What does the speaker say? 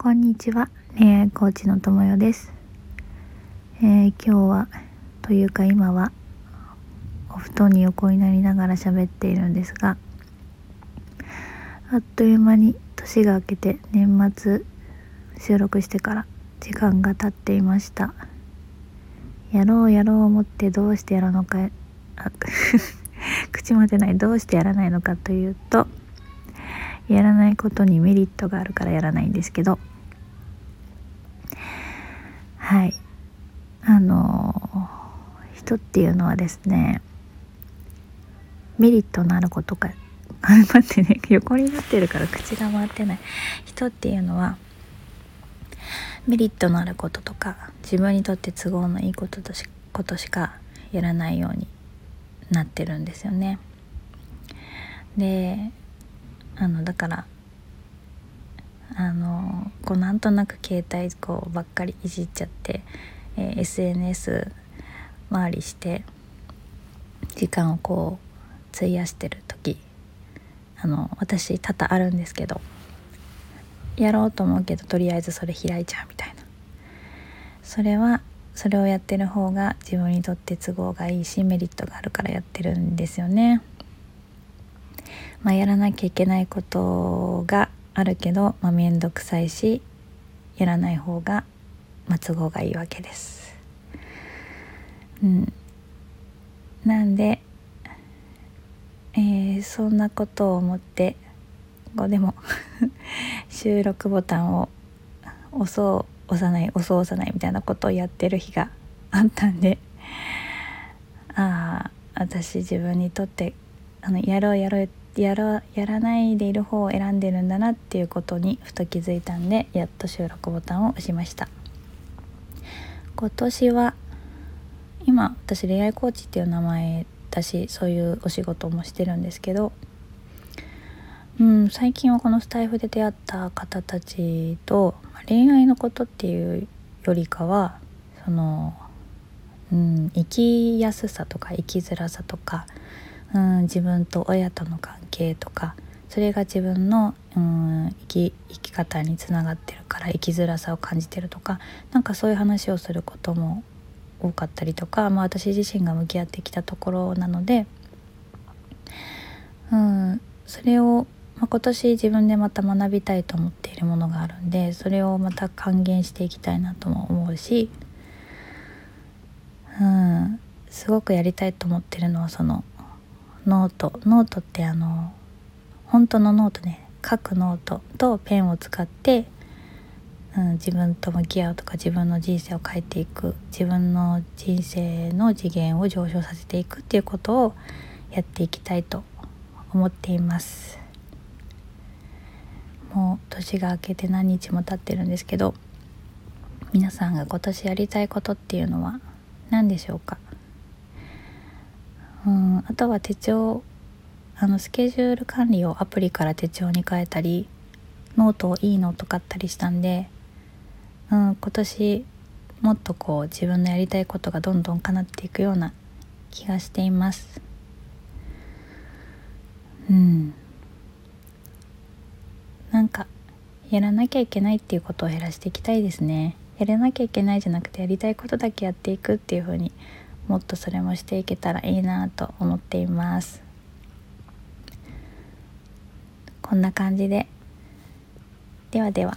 こんにちは。恋愛コーチのともよです、えー今日はというか今はお布団に横になりながら喋っているんですがあっという間に年が明けて年末収録してから時間が経っていました。やろうやろう思ってどうしてやるのか 口も出ないどうしてやらないのかというとやらないことにメリットがあるからやらないんですけど。はい。あの人っていうのはですねメリットのあることかあ 待ってね横になってるから口が回ってない。人っていうのはメリットのあることとか自分にとって都合のいいこととしことしかやらないようになってるんですよね。であのだからあのこうなんとなく携帯こうばっかりいじっちゃって、えー SNS 回りして時間をこう費やしてる時あの私多々あるんですけどやろうと思うけどとりあえずそれ開いちゃうみたいなそれはそれをやってる方が自分にとって都合がいいしメリットがあるからやってるんですよね。まあ、やらなきゃいけないことがあるけど、まあ、面倒くさいしやらない方が、まあ、都合がいいわけです。うん、なんで、えーそんなことを思ってこうでも 収録ボタンを押そう押さない押そう押さないみたいなことをやってる日があったんでああ私自分にとってあのやろうやろうやろやらないでいる方を選んでるんだなっていうことにふと気づいたんでやっと収録ボタンを押しました。今年は今私恋愛コーチっていう名前だしそういうお仕事もしてるんですけどうん、最近はこのスタイフで出会った方たちと恋愛のことっていうよりかはその、うん、生きやすさとか生きづらさとか、うん、自分と親との関係とかそれが自分の、うん、生き生き方につながってるから生きづらさを感じてるとかなんかそういう話をすることも多かったりとか、まあ、私自身が向き合ってきたところなので、うん、それを、まあ、今年自分でまた学びたいと思っているものがあるんでそれをまた還元していきたいなとも思うし、うん、すごくやりたいと思ってるのはそのノート。ノートってあの本当のノートね。書くノートとペンを使って、うん、自分と向き合うとか自分の人生を変えていく。自分の人生の次元を上昇させていくっていうことをやっていきたいと思っています。もう年が明けて何日も経ってるんですけど皆さんが今年やりたいことっていうのは何でしょうか？うんあとは手帳あのスケジュール管理をアプリから手帳に変えたりノートをいいノート買ったりしたんで、うん、今年もっとこう自分のやりたいことがどんどん叶っていくような気がしています。うんなんかやらなきゃいけないっていうことを減らしていきたいですねやらなきゃいけないじゃなくてやりたいことだけやっていくっていう風にもっとそれもしていけたらいいなと思っています。こんな感じで。ではでは。